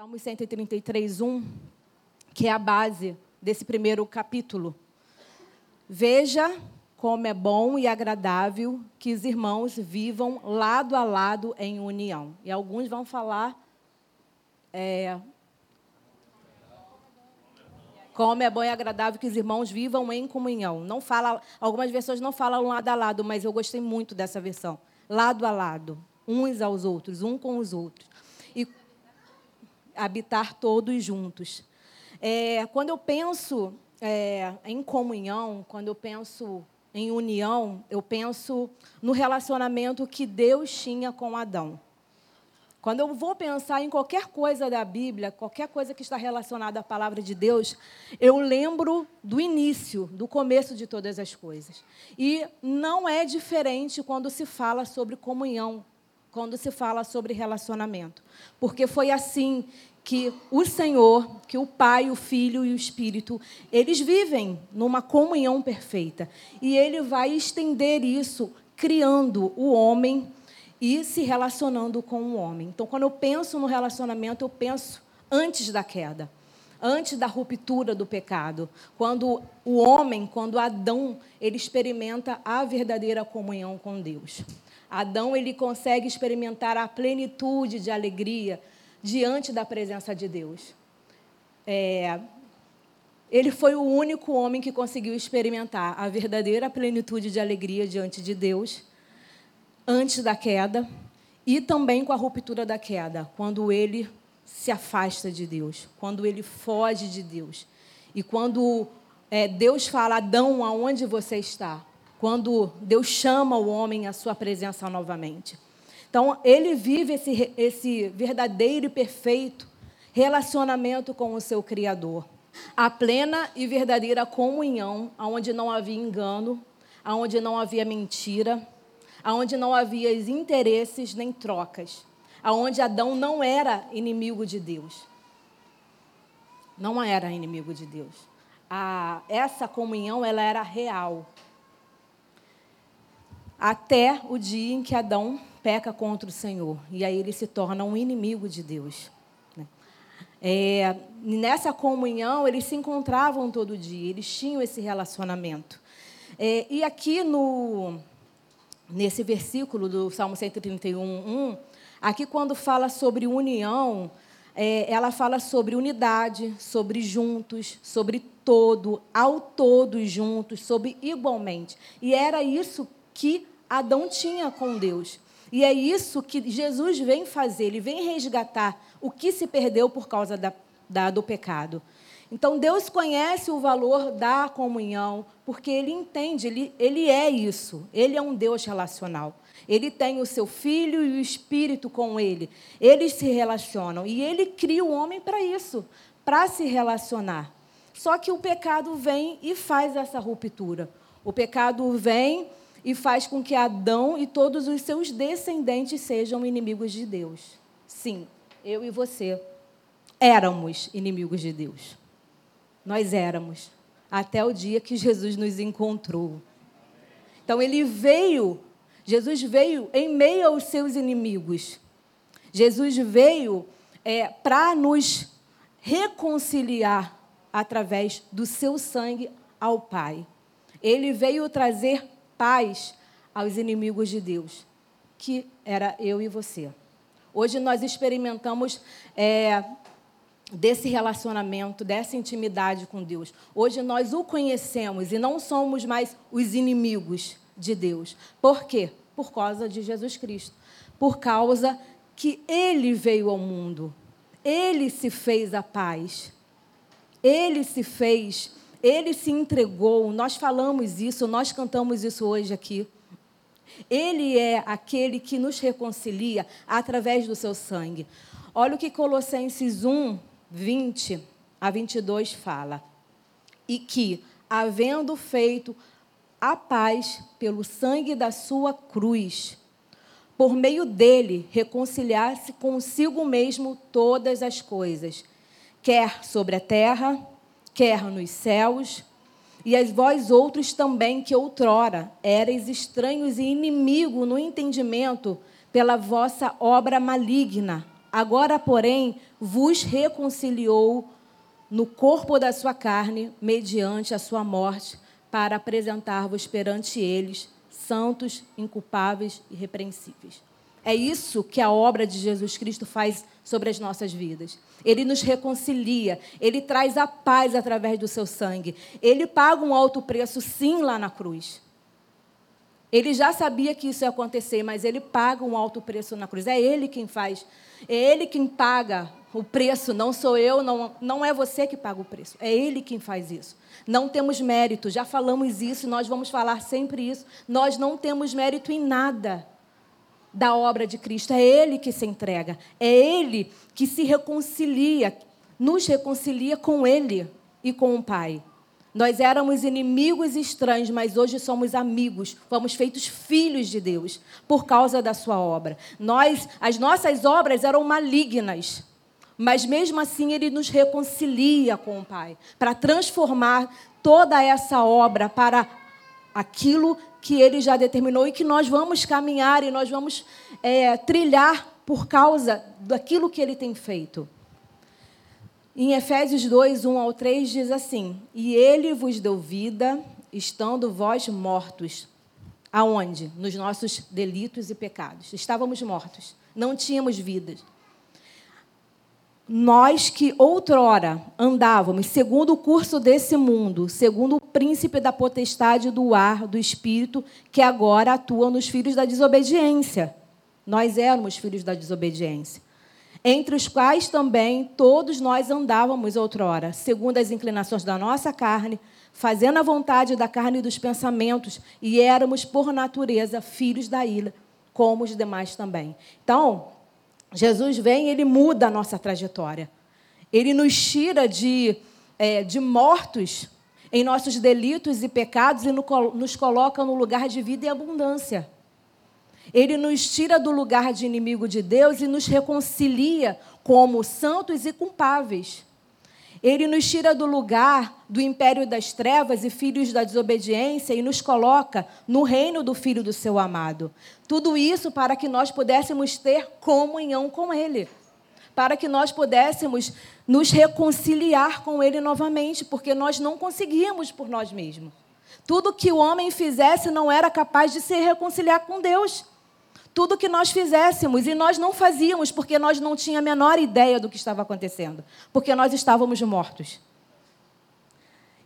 Salmo 133, 1, que é a base desse primeiro capítulo. Veja como é bom e agradável que os irmãos vivam lado a lado em união. E alguns vão falar. É, como é bom e agradável que os irmãos vivam em comunhão. Não fala, algumas versões não falam lado a lado, mas eu gostei muito dessa versão. Lado a lado, uns aos outros, um com os outros habitar todos juntos. É, quando eu penso é, em comunhão, quando eu penso em união, eu penso no relacionamento que Deus tinha com Adão. Quando eu vou pensar em qualquer coisa da Bíblia, qualquer coisa que está relacionada à palavra de Deus, eu lembro do início, do começo de todas as coisas. E não é diferente quando se fala sobre comunhão, quando se fala sobre relacionamento. Porque foi assim que o Senhor, que o Pai, o Filho e o Espírito, eles vivem numa comunhão perfeita. E ele vai estender isso criando o homem e se relacionando com o homem. Então, quando eu penso no relacionamento, eu penso antes da queda, antes da ruptura do pecado, quando o homem, quando Adão, ele experimenta a verdadeira comunhão com Deus. Adão ele consegue experimentar a plenitude de alegria, diante da presença de Deus. É, ele foi o único homem que conseguiu experimentar a verdadeira plenitude de alegria diante de Deus, antes da queda, e também com a ruptura da queda, quando ele se afasta de Deus, quando ele foge de Deus. E quando é, Deus fala, Adão, aonde você está? Quando Deus chama o homem à sua presença novamente. Então, ele vive esse, esse verdadeiro e perfeito relacionamento com o seu Criador. A plena e verdadeira comunhão, onde não havia engano, onde não havia mentira, onde não havia interesses nem trocas, onde Adão não era inimigo de Deus. Não era inimigo de Deus. A, essa comunhão ela era real. Até o dia em que Adão peca contra o Senhor. E aí ele se torna um inimigo de Deus. Né? É, nessa comunhão, eles se encontravam todo dia, eles tinham esse relacionamento. É, e aqui no, nesse versículo do Salmo 131, 1, aqui quando fala sobre união, é, ela fala sobre unidade, sobre juntos, sobre todo, ao todos juntos, sobre igualmente. E era isso que Adão tinha com Deus. E é isso que Jesus vem fazer, ele vem resgatar o que se perdeu por causa da, da, do pecado. Então, Deus conhece o valor da comunhão, porque Ele entende, ele, ele é isso, Ele é um Deus relacional. Ele tem o seu Filho e o Espírito com Ele. Eles se relacionam e Ele cria o homem para isso, para se relacionar. Só que o pecado vem e faz essa ruptura. O pecado vem e faz com que Adão e todos os seus descendentes sejam inimigos de Deus. Sim, eu e você éramos inimigos de Deus. Nós éramos, até o dia que Jesus nos encontrou. Então ele veio, Jesus veio em meio aos seus inimigos. Jesus veio é, para nos reconciliar através do seu sangue ao Pai. Ele veio trazer paz aos inimigos de Deus, que era eu e você. Hoje nós experimentamos é, desse relacionamento, dessa intimidade com Deus. Hoje nós o conhecemos e não somos mais os inimigos de Deus. Por quê? Por causa de Jesus Cristo. Por causa que ele veio ao mundo. Ele se fez a paz. Ele se fez ele se entregou, nós falamos isso, nós cantamos isso hoje aqui. Ele é aquele que nos reconcilia através do seu sangue. Olha o que Colossenses 1, 20 a 22 fala. E que, havendo feito a paz pelo sangue da sua cruz, por meio dele reconciliar-se consigo mesmo todas as coisas, quer sobre a terra, quer nos céus, e as vós outros também, que outrora erais estranhos e inimigo no entendimento pela vossa obra maligna, Agora, porém, vos reconciliou no corpo da sua carne, mediante a sua morte, para apresentar-vos perante eles, santos, inculpáveis e repreensíveis. É isso que a obra de Jesus Cristo faz sobre as nossas vidas. Ele nos reconcilia, ele traz a paz através do seu sangue. Ele paga um alto preço, sim, lá na cruz. Ele já sabia que isso ia acontecer, mas ele paga um alto preço na cruz. É ele quem faz. É ele quem paga o preço, não sou eu, não, não é você que paga o preço. É ele quem faz isso. Não temos mérito, já falamos isso, nós vamos falar sempre isso. Nós não temos mérito em nada da obra de Cristo. É ele que se entrega. É ele que se reconcilia, nos reconcilia com ele e com o Pai. Nós éramos inimigos estranhos, mas hoje somos amigos, fomos feitos filhos de Deus por causa da sua obra. Nós, as nossas obras eram malignas, mas mesmo assim ele nos reconcilia com o Pai, para transformar toda essa obra para aquilo que ele já determinou e que nós vamos caminhar e nós vamos é, trilhar por causa daquilo que ele tem feito. Em Efésios 2, 1 ao 3, diz assim: E ele vos deu vida, estando vós mortos. Aonde? Nos nossos delitos e pecados. Estávamos mortos, não tínhamos vida. Nós que outrora andávamos segundo o curso desse mundo, segundo príncipe da potestade do ar, do espírito, que agora atua nos filhos da desobediência. Nós éramos filhos da desobediência entre os quais também todos nós andávamos outrora, segundo as inclinações da nossa carne, fazendo a vontade da carne e dos pensamentos, e éramos, por natureza, filhos da ira, como os demais também. Então, Jesus vem e ele muda a nossa trajetória. Ele nos tira de, é, de mortos em nossos delitos e pecados e nos coloca no lugar de vida e abundância. Ele nos tira do lugar de inimigo de Deus e nos reconcilia como santos e culpáveis. Ele nos tira do lugar do império das trevas e filhos da desobediência e nos coloca no reino do Filho do seu amado. Tudo isso para que nós pudéssemos ter comunhão com Ele, para que nós pudéssemos nos reconciliar com Ele novamente, porque nós não conseguíamos por nós mesmos. Tudo que o homem fizesse não era capaz de se reconciliar com Deus tudo que nós fizéssemos e nós não fazíamos porque nós não tínhamos a menor ideia do que estava acontecendo, porque nós estávamos mortos.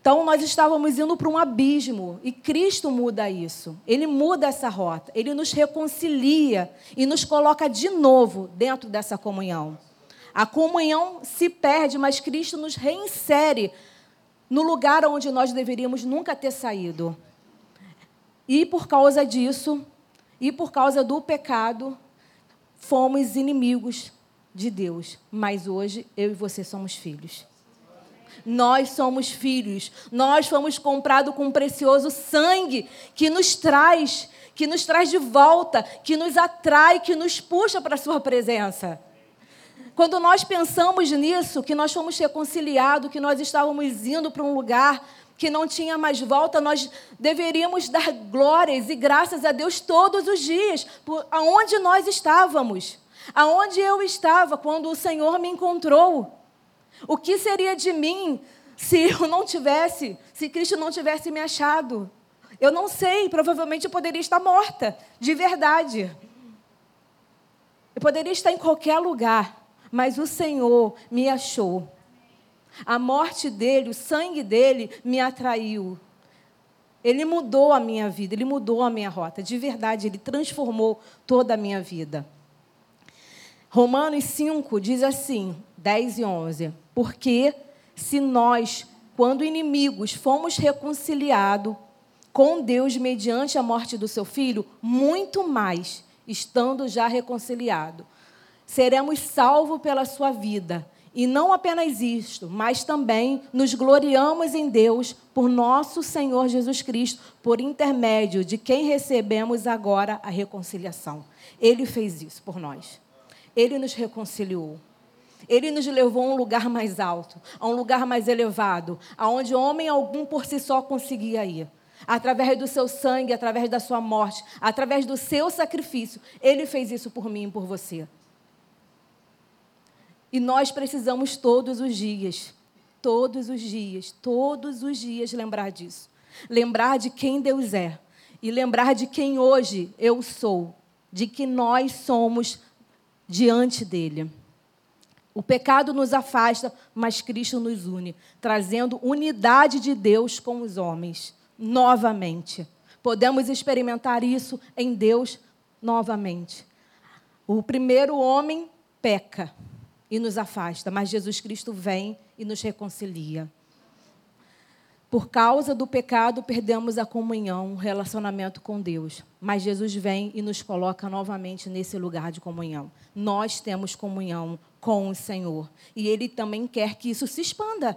Então nós estávamos indo para um abismo e Cristo muda isso. Ele muda essa rota, ele nos reconcilia e nos coloca de novo dentro dessa comunhão. A comunhão se perde, mas Cristo nos reinsere no lugar onde nós deveríamos nunca ter saído. E por causa disso, e por causa do pecado, fomos inimigos de Deus. Mas hoje eu e você somos filhos. Nós somos filhos. Nós fomos comprados com um precioso sangue que nos traz, que nos traz de volta, que nos atrai, que nos puxa para a sua presença. Quando nós pensamos nisso, que nós fomos reconciliados, que nós estávamos indo para um lugar que não tinha mais volta, nós deveríamos dar glórias e graças a Deus todos os dias, por aonde nós estávamos, aonde eu estava quando o Senhor me encontrou. O que seria de mim se eu não tivesse, se Cristo não tivesse me achado? Eu não sei, provavelmente eu poderia estar morta, de verdade. Eu poderia estar em qualquer lugar, mas o Senhor me achou. A morte dele, o sangue dele me atraiu. Ele mudou a minha vida, ele mudou a minha rota. De verdade, ele transformou toda a minha vida. Romanos 5 diz assim, 10 e 11: Porque se nós, quando inimigos, fomos reconciliados com Deus mediante a morte do seu filho, muito mais, estando já reconciliado, seremos salvos pela sua vida. E não apenas isto, mas também nos gloriamos em Deus por nosso Senhor Jesus Cristo, por intermédio de quem recebemos agora a reconciliação. Ele fez isso por nós. Ele nos reconciliou. Ele nos levou a um lugar mais alto, a um lugar mais elevado, aonde homem algum por si só conseguia ir. Através do seu sangue, através da sua morte, através do seu sacrifício, ele fez isso por mim e por você. E nós precisamos todos os dias, todos os dias, todos os dias lembrar disso. Lembrar de quem Deus é e lembrar de quem hoje eu sou, de que nós somos diante dele. O pecado nos afasta, mas Cristo nos une, trazendo unidade de Deus com os homens, novamente. Podemos experimentar isso em Deus novamente. O primeiro homem peca e nos afasta, mas Jesus Cristo vem e nos reconcilia. Por causa do pecado, perdemos a comunhão, o relacionamento com Deus. Mas Jesus vem e nos coloca novamente nesse lugar de comunhão. Nós temos comunhão com o Senhor. E Ele também quer que isso se expanda.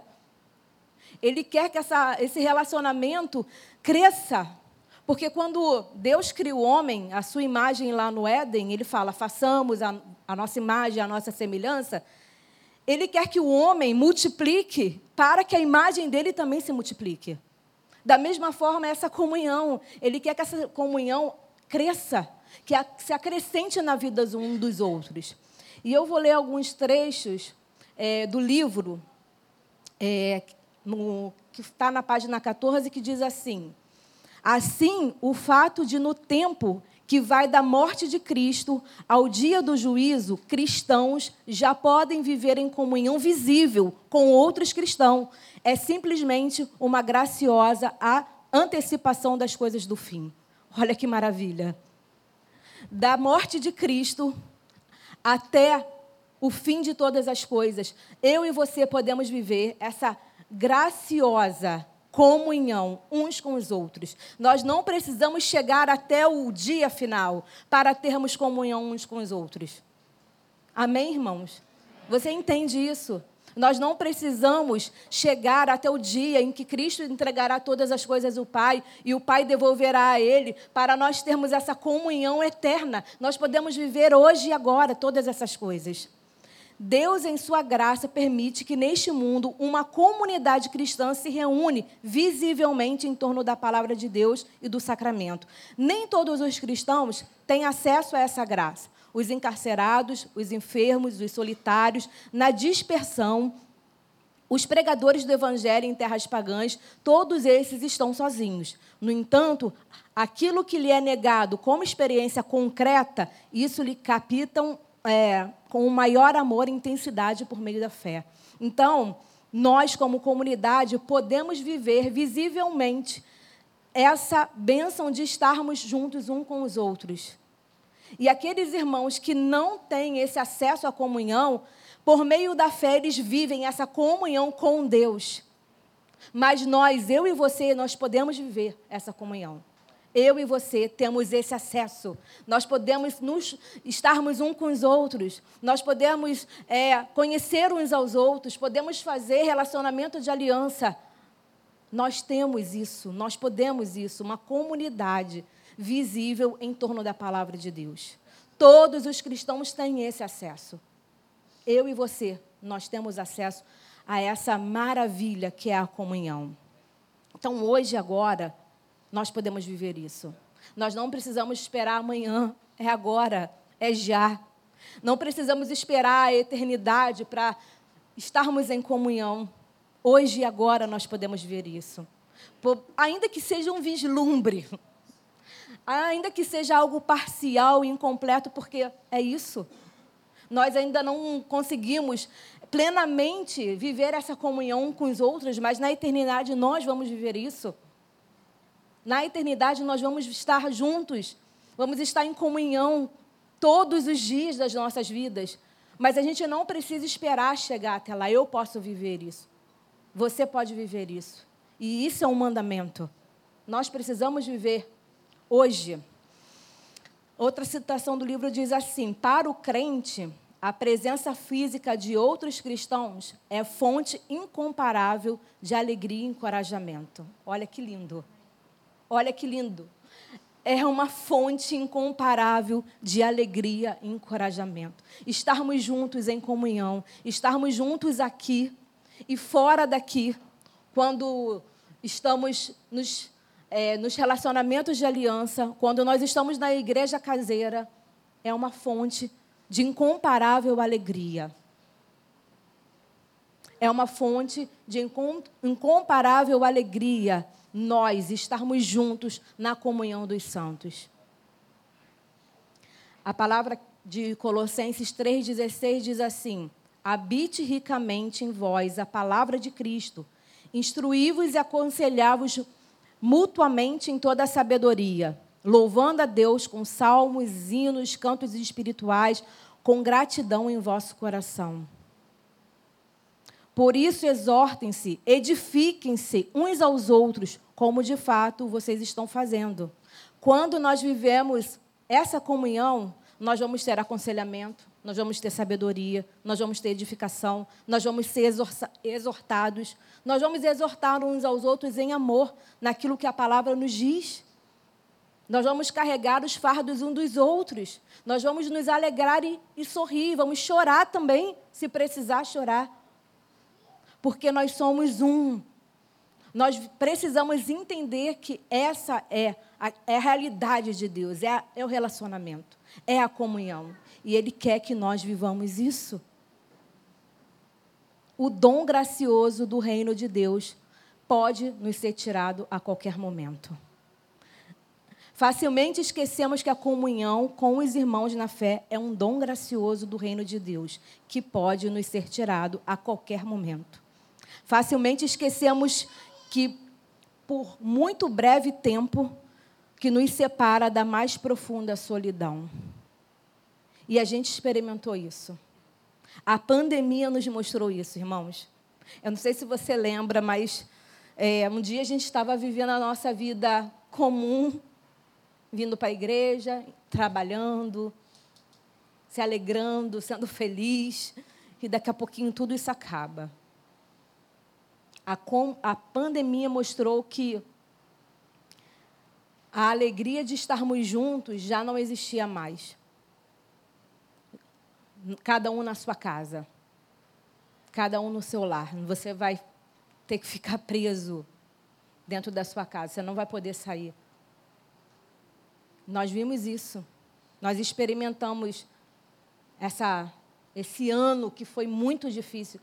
Ele quer que essa, esse relacionamento cresça. Porque quando Deus cria o homem, a sua imagem lá no Éden, ele fala: façamos a, a nossa imagem, a nossa semelhança. Ele quer que o homem multiplique para que a imagem dele também se multiplique. Da mesma forma, essa comunhão. Ele quer que essa comunhão cresça, que se acrescente na vida um dos outros. E eu vou ler alguns trechos é, do livro, é, no, que está na página 14, que diz assim. Assim, o fato de, no tempo que vai da morte de Cristo ao dia do juízo, cristãos já podem viver em comunhão visível com outros cristãos. É simplesmente uma graciosa antecipação das coisas do fim. Olha que maravilha. Da morte de Cristo até o fim de todas as coisas, eu e você podemos viver essa graciosa comunhão uns com os outros. Nós não precisamos chegar até o dia final para termos comunhão uns com os outros. Amém, irmãos? Você entende isso? Nós não precisamos chegar até o dia em que Cristo entregará todas as coisas ao Pai e o Pai devolverá a Ele para nós termos essa comunhão eterna. Nós podemos viver hoje e agora todas essas coisas. Deus, em sua graça, permite que neste mundo uma comunidade cristã se reúne visivelmente em torno da palavra de Deus e do sacramento. Nem todos os cristãos têm acesso a essa graça. Os encarcerados, os enfermos, os solitários, na dispersão, os pregadores do evangelho em terras pagãs, todos esses estão sozinhos. No entanto, aquilo que lhe é negado como experiência concreta, isso lhe capitam é, com o maior amor e intensidade por meio da fé. Então, nós, como comunidade, podemos viver visivelmente essa bênção de estarmos juntos um com os outros. E aqueles irmãos que não têm esse acesso à comunhão, por meio da fé, eles vivem essa comunhão com Deus. Mas nós, eu e você, nós podemos viver essa comunhão eu e você temos esse acesso. Nós podemos nos, estarmos um com os outros, nós podemos é, conhecer uns aos outros, podemos fazer relacionamento de aliança. Nós temos isso, nós podemos isso, uma comunidade visível em torno da palavra de Deus. Todos os cristãos têm esse acesso. Eu e você, nós temos acesso a essa maravilha que é a comunhão. Então, hoje, agora, nós podemos viver isso. Nós não precisamos esperar amanhã, é agora, é já. Não precisamos esperar a eternidade para estarmos em comunhão. Hoje e agora nós podemos ver isso. ainda que seja um vislumbre, ainda que seja algo parcial e incompleto, porque é isso. Nós ainda não conseguimos plenamente viver essa comunhão com os outros, mas na eternidade nós vamos viver isso. Na eternidade nós vamos estar juntos, vamos estar em comunhão todos os dias das nossas vidas. Mas a gente não precisa esperar chegar até lá. Eu posso viver isso. Você pode viver isso. E isso é um mandamento. Nós precisamos viver hoje. Outra citação do livro diz assim: Para o crente, a presença física de outros cristãos é fonte incomparável de alegria e encorajamento. Olha que lindo. Olha que lindo. É uma fonte incomparável de alegria e encorajamento. Estarmos juntos em comunhão, estarmos juntos aqui e fora daqui, quando estamos nos, é, nos relacionamentos de aliança, quando nós estamos na igreja caseira, é uma fonte de incomparável alegria. É uma fonte de incomparável alegria nós estarmos juntos na comunhão dos santos. A palavra de Colossenses 3,16 diz assim: Habite ricamente em vós a palavra de Cristo, instruí-vos e aconselhai-vos mutuamente em toda a sabedoria, louvando a Deus com salmos, hinos, cantos espirituais, com gratidão em vosso coração. Por isso, exortem-se, edifiquem-se uns aos outros, como de fato vocês estão fazendo. Quando nós vivemos essa comunhão, nós vamos ter aconselhamento, nós vamos ter sabedoria, nós vamos ter edificação, nós vamos ser exortados, nós vamos exortar uns aos outros em amor, naquilo que a palavra nos diz. Nós vamos carregar os fardos uns dos outros, nós vamos nos alegrar e, e sorrir, vamos chorar também, se precisar chorar, porque nós somos um. Nós precisamos entender que essa é a, é a realidade de Deus, é, a, é o relacionamento, é a comunhão. E Ele quer que nós vivamos isso. O dom gracioso do reino de Deus pode nos ser tirado a qualquer momento. Facilmente esquecemos que a comunhão com os irmãos na fé é um dom gracioso do reino de Deus, que pode nos ser tirado a qualquer momento. Facilmente esquecemos que, por muito breve tempo, que nos separa da mais profunda solidão. E a gente experimentou isso. A pandemia nos mostrou isso, irmãos. Eu não sei se você lembra, mas é, um dia a gente estava vivendo a nossa vida comum, vindo para a igreja, trabalhando, se alegrando, sendo feliz, e daqui a pouquinho tudo isso acaba. A, com, a pandemia mostrou que a alegria de estarmos juntos já não existia mais. Cada um na sua casa, cada um no seu lar. Você vai ter que ficar preso dentro da sua casa, você não vai poder sair. Nós vimos isso, nós experimentamos essa, esse ano que foi muito difícil,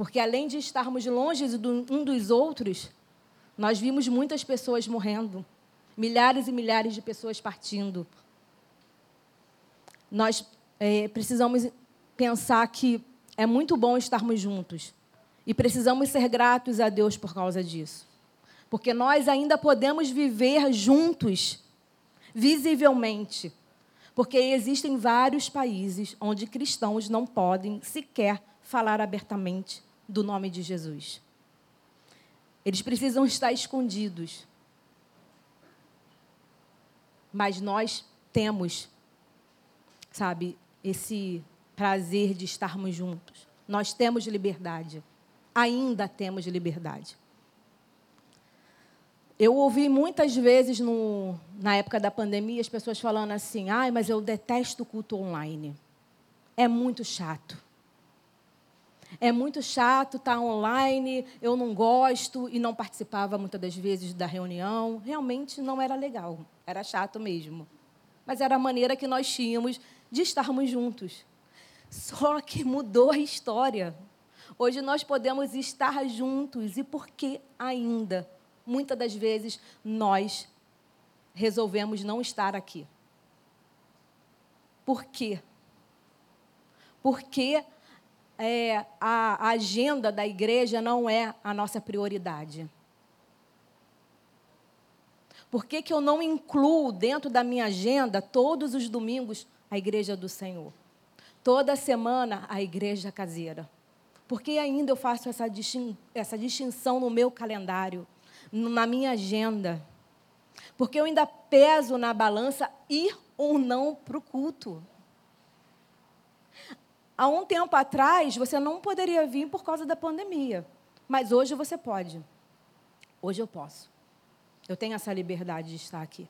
porque além de estarmos longe um dos outros, nós vimos muitas pessoas morrendo, milhares e milhares de pessoas partindo. Nós é, precisamos pensar que é muito bom estarmos juntos. E precisamos ser gratos a Deus por causa disso. Porque nós ainda podemos viver juntos, visivelmente. Porque existem vários países onde cristãos não podem sequer falar abertamente do nome de Jesus. Eles precisam estar escondidos. Mas nós temos, sabe, esse prazer de estarmos juntos. Nós temos liberdade. Ainda temos liberdade. Eu ouvi muitas vezes no, na época da pandemia as pessoas falando assim: ai, mas eu detesto o culto online. É muito chato. É muito chato estar tá online, eu não gosto e não participava muitas das vezes da reunião. Realmente não era legal, era chato mesmo. Mas era a maneira que nós tínhamos de estarmos juntos. Só que mudou a história. Hoje nós podemos estar juntos e por que ainda, muitas das vezes, nós resolvemos não estar aqui? Por quê? Porque é, a, agenda da igreja não é a nossa prioridade. Por que, que eu não incluo dentro da minha agenda, todos os domingos, a igreja do Senhor. Toda semana, a igreja caseira. Porque ainda eu faço essa, distin essa distinção no meu calendário, na minha agenda. Porque eu ainda peso na balança ir ou não para o culto. Há um tempo atrás, você não poderia vir por causa da pandemia. Mas hoje você pode. Hoje eu posso. Eu tenho essa liberdade de estar aqui.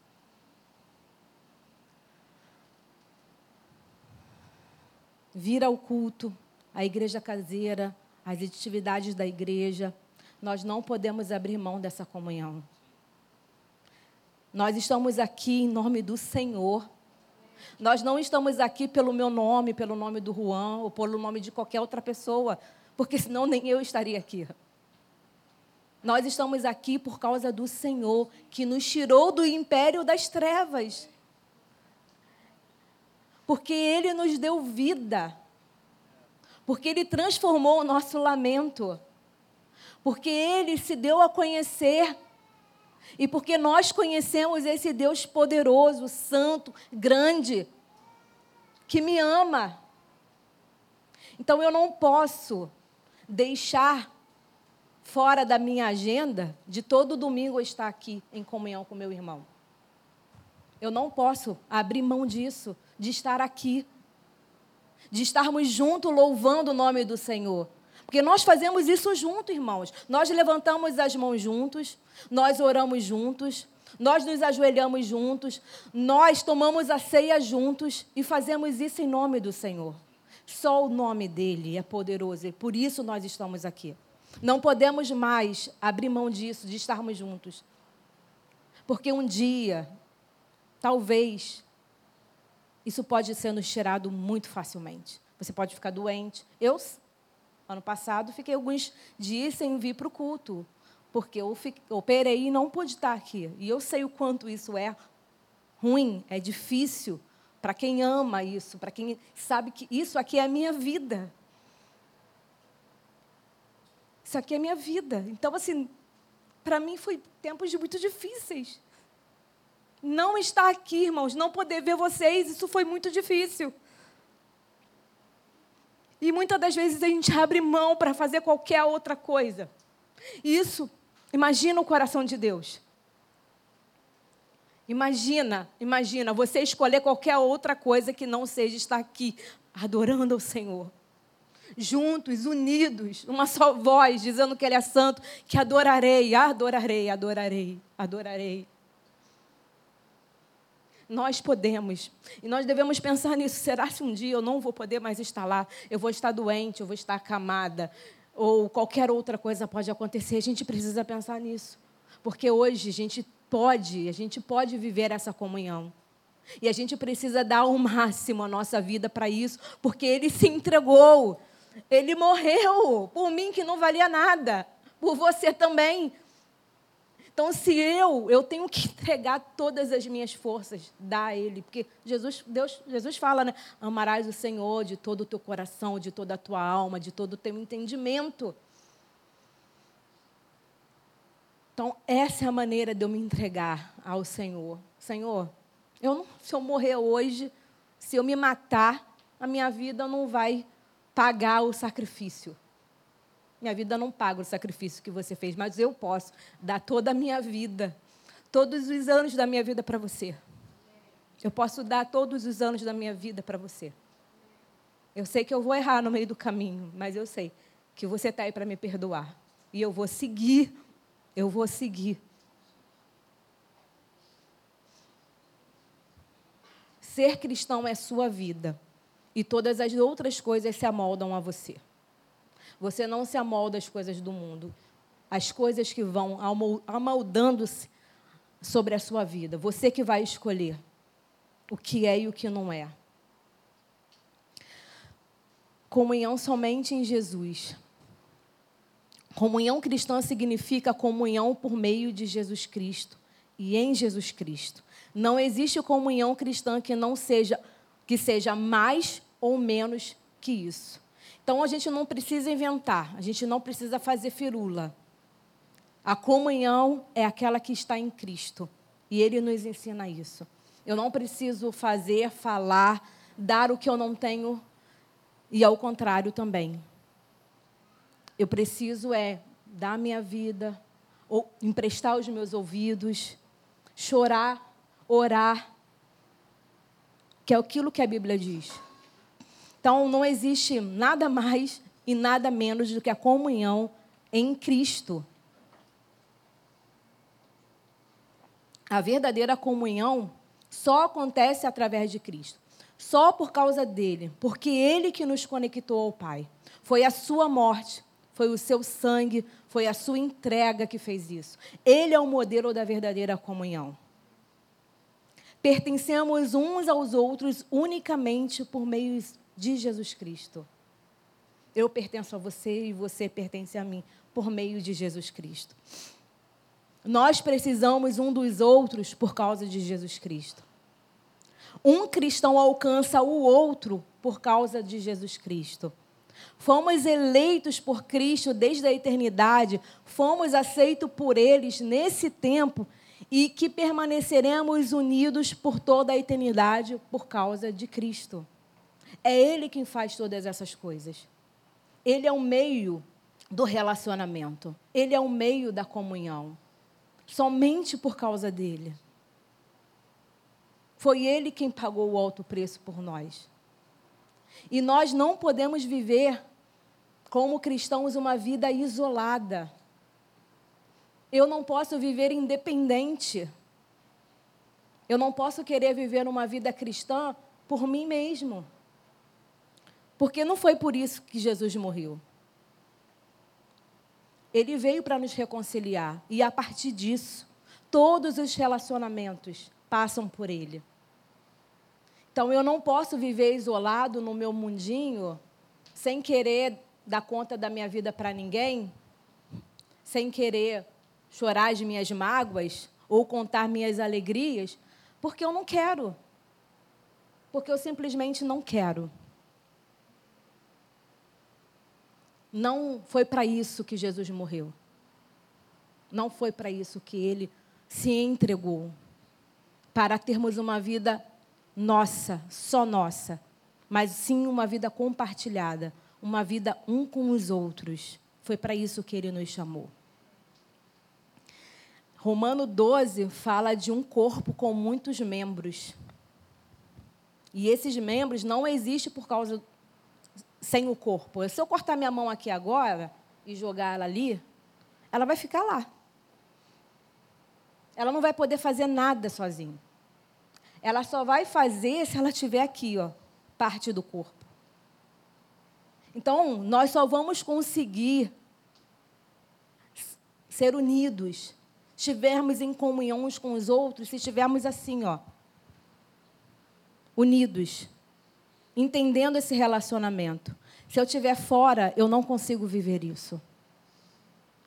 vir ao culto, a igreja caseira, as atividades da igreja. Nós não podemos abrir mão dessa comunhão. Nós estamos aqui em nome do Senhor. Nós não estamos aqui pelo meu nome, pelo nome do Juan ou pelo nome de qualquer outra pessoa, porque senão nem eu estaria aqui. Nós estamos aqui por causa do Senhor, que nos tirou do império das trevas. Porque Ele nos deu vida. Porque Ele transformou o nosso lamento. Porque Ele se deu a conhecer. E porque nós conhecemos esse Deus poderoso, santo, grande, que me ama. Então eu não posso deixar fora da minha agenda de todo domingo estar aqui em comunhão com meu irmão. Eu não posso abrir mão disso, de estar aqui, de estarmos juntos louvando o nome do Senhor. Porque nós fazemos isso junto, irmãos. Nós levantamos as mãos juntos, nós oramos juntos, nós nos ajoelhamos juntos, nós tomamos a ceia juntos e fazemos isso em nome do Senhor. Só o nome dele é poderoso e por isso nós estamos aqui. Não podemos mais abrir mão disso, de estarmos juntos. Porque um dia, talvez, isso pode ser nos tirado muito facilmente. Você pode ficar doente. Eu, ano passado, fiquei alguns dias sem vir para o culto, porque eu fiquei, operei e não pude estar aqui. E eu sei o quanto isso é ruim, é difícil para quem ama isso, para quem sabe que isso aqui é a minha vida. Isso aqui é minha vida. Então, assim, para mim foi tempos muito difíceis. Não estar aqui, irmãos, não poder ver vocês, isso foi muito difícil. E muitas das vezes a gente abre mão para fazer qualquer outra coisa. Isso, imagina o coração de Deus. Imagina, imagina você escolher qualquer outra coisa que não seja estar aqui adorando ao Senhor juntos, unidos, uma só voz, dizendo que Ele é santo, que adorarei, adorarei, adorarei, adorarei. Nós podemos. E nós devemos pensar nisso. Será se um dia eu não vou poder mais estar lá? Eu vou estar doente, eu vou estar acamada, ou qualquer outra coisa pode acontecer. A gente precisa pensar nisso. Porque hoje a gente pode, a gente pode viver essa comunhão. E a gente precisa dar o máximo a nossa vida para isso, porque ele se entregou. Ele morreu por mim que não valia nada, por você também. Então, se eu, eu tenho que entregar todas as minhas forças, dar a Ele, porque Jesus, Deus, Jesus fala, né? Amarás o Senhor de todo o teu coração, de toda a tua alma, de todo o teu entendimento. Então, essa é a maneira de eu me entregar ao Senhor. Senhor, eu não, se eu morrer hoje, se eu me matar, a minha vida não vai pagar o sacrifício. Minha vida não paga o sacrifício que você fez, mas eu posso dar toda a minha vida, todos os anos da minha vida para você. Eu posso dar todos os anos da minha vida para você. Eu sei que eu vou errar no meio do caminho, mas eu sei que você está aí para me perdoar. E eu vou seguir, eu vou seguir. Ser cristão é sua vida e todas as outras coisas se amoldam a você. Você não se amolda às coisas do mundo, as coisas que vão amoldando-se sobre a sua vida. Você que vai escolher o que é e o que não é. Comunhão somente em Jesus. Comunhão cristã significa comunhão por meio de Jesus Cristo e em Jesus Cristo. Não existe comunhão cristã que não seja que seja mais ou menos que isso. Então a gente não precisa inventar, a gente não precisa fazer firula. A comunhão é aquela que está em Cristo. E Ele nos ensina isso. Eu não preciso fazer, falar, dar o que eu não tenho, e ao contrário também. Eu preciso é dar minha vida, ou emprestar os meus ouvidos, chorar, orar, que é aquilo que a Bíblia diz. Então, não existe nada mais e nada menos do que a comunhão em Cristo. A verdadeira comunhão só acontece através de Cristo. Só por causa dele, porque ele que nos conectou ao Pai. Foi a sua morte, foi o seu sangue, foi a sua entrega que fez isso. Ele é o modelo da verdadeira comunhão. Pertencemos uns aos outros unicamente por meio de Jesus Cristo. Eu pertenço a você e você pertence a mim, por meio de Jesus Cristo. Nós precisamos um dos outros por causa de Jesus Cristo. Um cristão alcança o outro por causa de Jesus Cristo. Fomos eleitos por Cristo desde a eternidade, fomos aceitos por eles nesse tempo e que permaneceremos unidos por toda a eternidade por causa de Cristo. É Ele quem faz todas essas coisas. Ele é o meio do relacionamento, Ele é o meio da comunhão. Somente por causa dele. Foi Ele quem pagou o alto preço por nós. E nós não podemos viver como cristãos uma vida isolada. Eu não posso viver independente. Eu não posso querer viver uma vida cristã por mim mesmo. Porque não foi por isso que Jesus morreu. Ele veio para nos reconciliar. E a partir disso, todos os relacionamentos passam por ele. Então eu não posso viver isolado no meu mundinho, sem querer dar conta da minha vida para ninguém, sem querer chorar as minhas mágoas ou contar minhas alegrias, porque eu não quero. Porque eu simplesmente não quero. Não foi para isso que Jesus morreu. Não foi para isso que ele se entregou. Para termos uma vida nossa, só nossa, mas sim uma vida compartilhada, uma vida um com os outros. Foi para isso que ele nos chamou. Romano 12 fala de um corpo com muitos membros. E esses membros não existem por causa sem o corpo. Se eu cortar minha mão aqui agora e jogar ela ali, ela vai ficar lá. Ela não vai poder fazer nada sozinha. Ela só vai fazer se ela estiver aqui, ó, parte do corpo. Então, nós só vamos conseguir ser unidos estivermos em comunhão uns com os outros, se estivermos assim, ó, unidos, entendendo esse relacionamento. Se eu estiver fora, eu não consigo viver isso.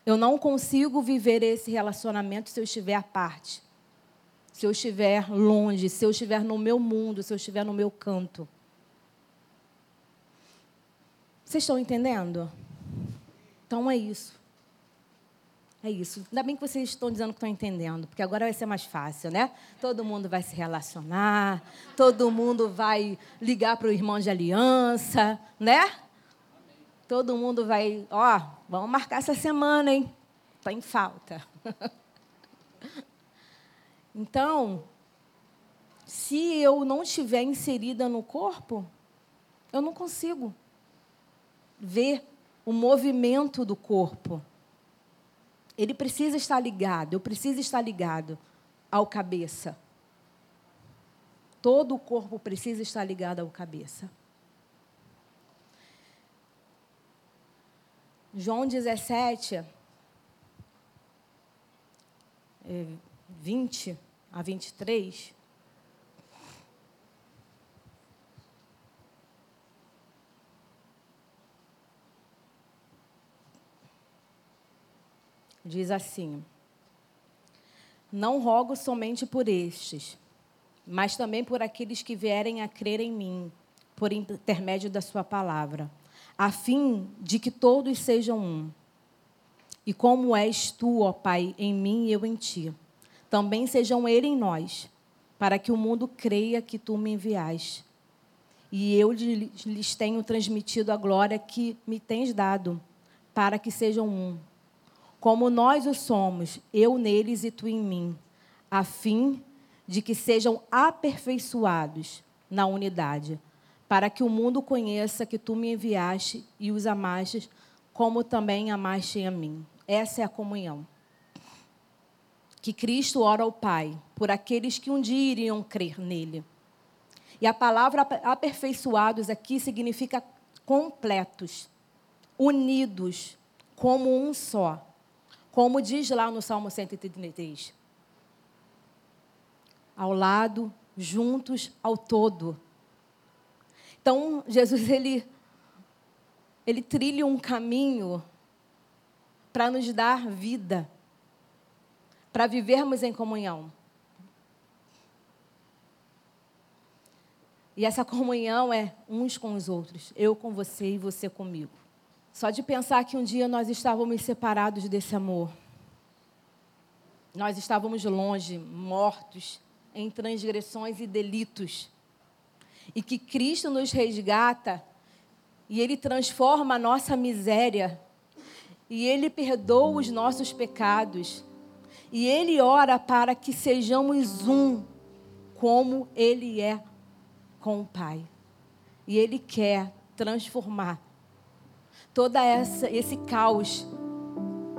Eu não consigo viver esse relacionamento se eu estiver à parte. Se eu estiver longe, se eu estiver no meu mundo, se eu estiver no meu canto. Vocês estão entendendo? Então é isso. É isso. Ainda bem que vocês estão dizendo que estão entendendo, porque agora vai ser mais fácil, né? Todo mundo vai se relacionar, todo mundo vai ligar para o irmão de aliança, né? Todo mundo vai, ó, vamos marcar essa semana, hein? Está em falta. então, se eu não estiver inserida no corpo, eu não consigo ver o movimento do corpo ele precisa estar ligado, eu preciso estar ligado ao cabeça. Todo o corpo precisa estar ligado ao cabeça. João 17, 20 é, a 23. Diz assim: Não rogo somente por estes, mas também por aqueles que vierem a crer em mim, por intermédio da Sua palavra, a fim de que todos sejam um. E como és tu, ó Pai, em mim e eu em ti, também sejam ele em nós, para que o mundo creia que tu me enviaste. E eu lhes tenho transmitido a glória que me tens dado, para que sejam um como nós o somos, eu neles e tu em mim, a fim de que sejam aperfeiçoados na unidade, para que o mundo conheça que tu me enviaste e os amaste, como também amaste a mim. Essa é a comunhão. Que Cristo ora ao Pai por aqueles que um dia iriam crer nele. E a palavra aperfeiçoados aqui significa completos, unidos como um só como diz lá no Salmo 133. Ao lado, juntos, ao todo. Então, Jesus, ele ele trilha um caminho para nos dar vida, para vivermos em comunhão. E essa comunhão é uns com os outros, eu com você e você comigo. Só de pensar que um dia nós estávamos separados desse amor. Nós estávamos longe, mortos em transgressões e delitos. E que Cristo nos resgata e Ele transforma a nossa miséria. E Ele perdoa os nossos pecados. E Ele ora para que sejamos um, como Ele é com o Pai. E Ele quer transformar toda essa esse caos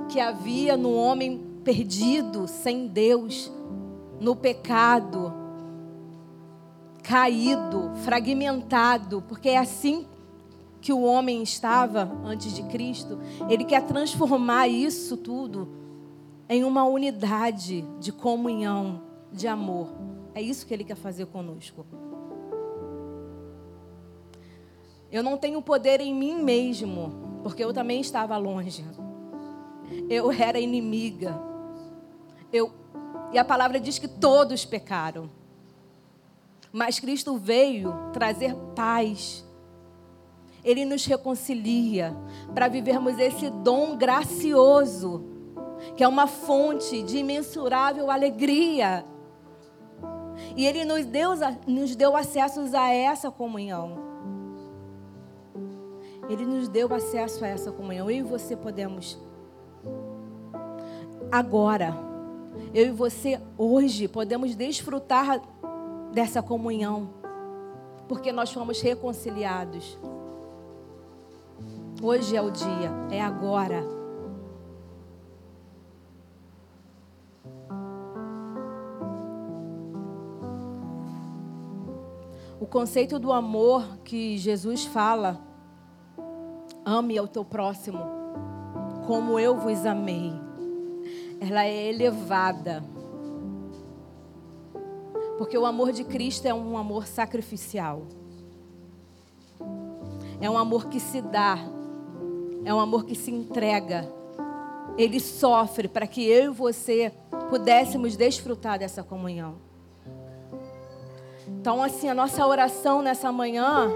que havia no homem perdido, sem Deus, no pecado, caído, fragmentado, porque é assim que o homem estava antes de Cristo. Ele quer transformar isso tudo em uma unidade de comunhão, de amor. É isso que ele quer fazer conosco. Eu não tenho poder em mim mesmo, porque eu também estava longe. Eu era inimiga. Eu e a palavra diz que todos pecaram. Mas Cristo veio trazer paz. Ele nos reconcilia para vivermos esse dom gracioso, que é uma fonte de imensurável alegria. E Ele nos deu, nos deu acesso a essa comunhão. Ele nos deu acesso a essa comunhão. Eu e você podemos. Agora, eu e você hoje podemos desfrutar dessa comunhão, porque nós fomos reconciliados. Hoje é o dia, é agora. O conceito do amor que Jesus fala Ame ao teu próximo como eu vos amei. Ela é elevada. Porque o amor de Cristo é um amor sacrificial. É um amor que se dá. É um amor que se entrega. Ele sofre para que eu e você pudéssemos desfrutar dessa comunhão. Então, assim, a nossa oração nessa manhã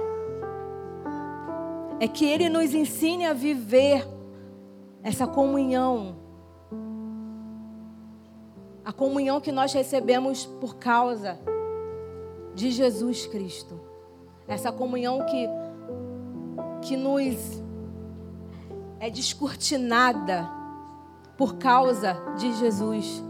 é que Ele nos ensine a viver essa comunhão. A comunhão que nós recebemos por causa de Jesus Cristo. Essa comunhão que, que nos é descortinada por causa de Jesus.